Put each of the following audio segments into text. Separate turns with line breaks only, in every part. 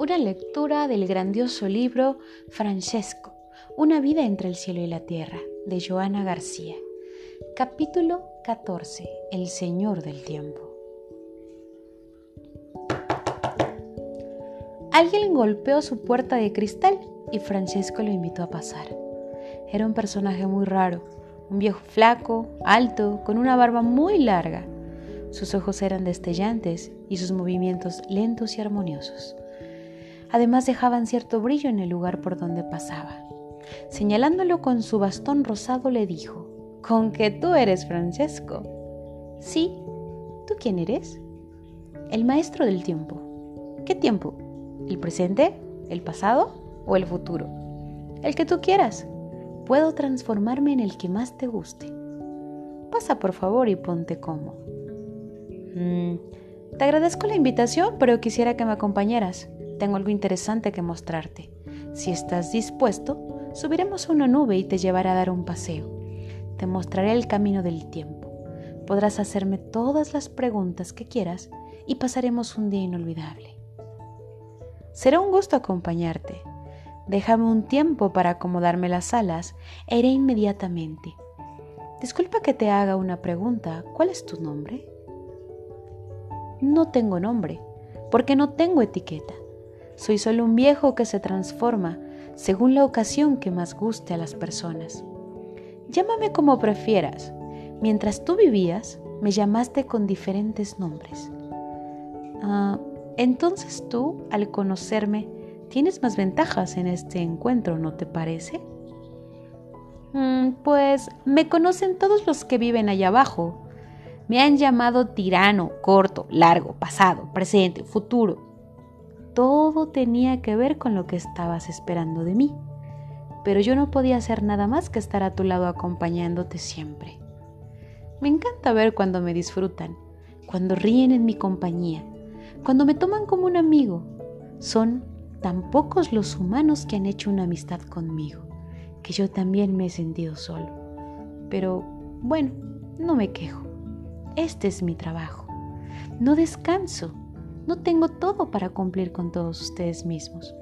Una lectura del grandioso libro Francesco, Una vida entre el cielo y la tierra, de Joana García. Capítulo 14. El Señor del Tiempo. Alguien golpeó su puerta de cristal y Francesco lo invitó a pasar. Era un personaje muy raro, un viejo flaco, alto, con una barba muy larga. Sus ojos eran destellantes y sus movimientos lentos y armoniosos. Además dejaban cierto brillo en el lugar por donde pasaba. Señalándolo con su bastón rosado le dijo, ¿Con que tú eres Francesco? Sí. ¿Tú quién eres? El maestro del tiempo. ¿Qué tiempo? ¿El presente? ¿El pasado? ¿O el futuro? El que tú quieras puedo transformarme en el que más te guste. Pasa por favor y ponte cómodo. Mm, te agradezco la invitación, pero quisiera que me acompañaras. Tengo algo interesante que mostrarte. Si estás dispuesto, subiremos a una nube y te llevaré a dar un paseo. Te mostraré el camino del tiempo. Podrás hacerme todas las preguntas que quieras y pasaremos un día inolvidable. Será un gusto acompañarte. Déjame un tiempo para acomodarme las alas e iré inmediatamente. Disculpa que te haga una pregunta. ¿Cuál es tu nombre? No tengo nombre, porque no tengo etiqueta. Soy solo un viejo que se transforma según la ocasión que más guste a las personas. Llámame como prefieras. Mientras tú vivías, me llamaste con diferentes nombres. Ah, entonces tú, al conocerme, Tienes más ventajas en este encuentro, ¿no te parece? Mm, pues me conocen todos los que viven allá abajo. Me han llamado tirano, corto, largo, pasado, presente, futuro. Todo tenía que ver con lo que estabas esperando de mí. Pero yo no podía hacer nada más que estar a tu lado acompañándote siempre. Me encanta ver cuando me disfrutan, cuando ríen en mi compañía, cuando me toman como un amigo. Son tan pocos los humanos que han hecho una amistad conmigo, que yo también me he sentido solo. Pero bueno, no me quejo. Este es mi trabajo. No descanso. No tengo todo para cumplir con todos ustedes mismos.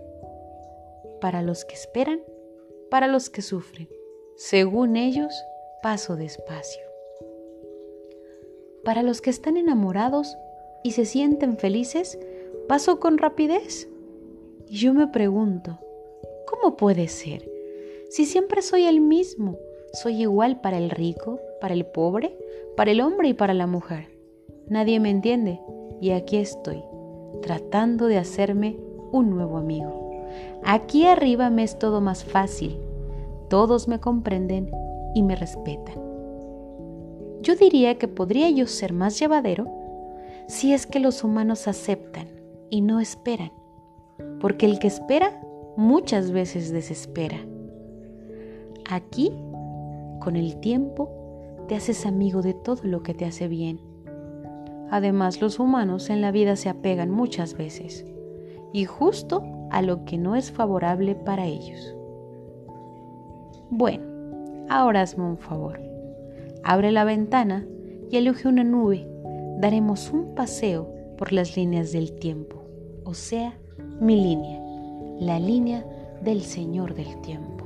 Para los que esperan, para los que sufren. Según ellos, paso despacio. Para los que están enamorados y se sienten felices, paso con rapidez. Y yo me pregunto, ¿cómo puede ser? Si siempre soy el mismo, soy igual para el rico, para el pobre, para el hombre y para la mujer. Nadie me entiende y aquí estoy, tratando de hacerme un nuevo amigo. Aquí arriba me es todo más fácil, todos me comprenden y me respetan. Yo diría que podría yo ser más llevadero si es que los humanos aceptan y no esperan porque el que espera muchas veces desespera. Aquí, con el tiempo, te haces amigo de todo lo que te hace bien. Además, los humanos en la vida se apegan muchas veces, y justo a lo que no es favorable para ellos. Bueno, ahora hazme un favor. Abre la ventana y elige una nube. Daremos un paseo por las líneas del tiempo, o sea, mi línea, la línea del Señor del tiempo.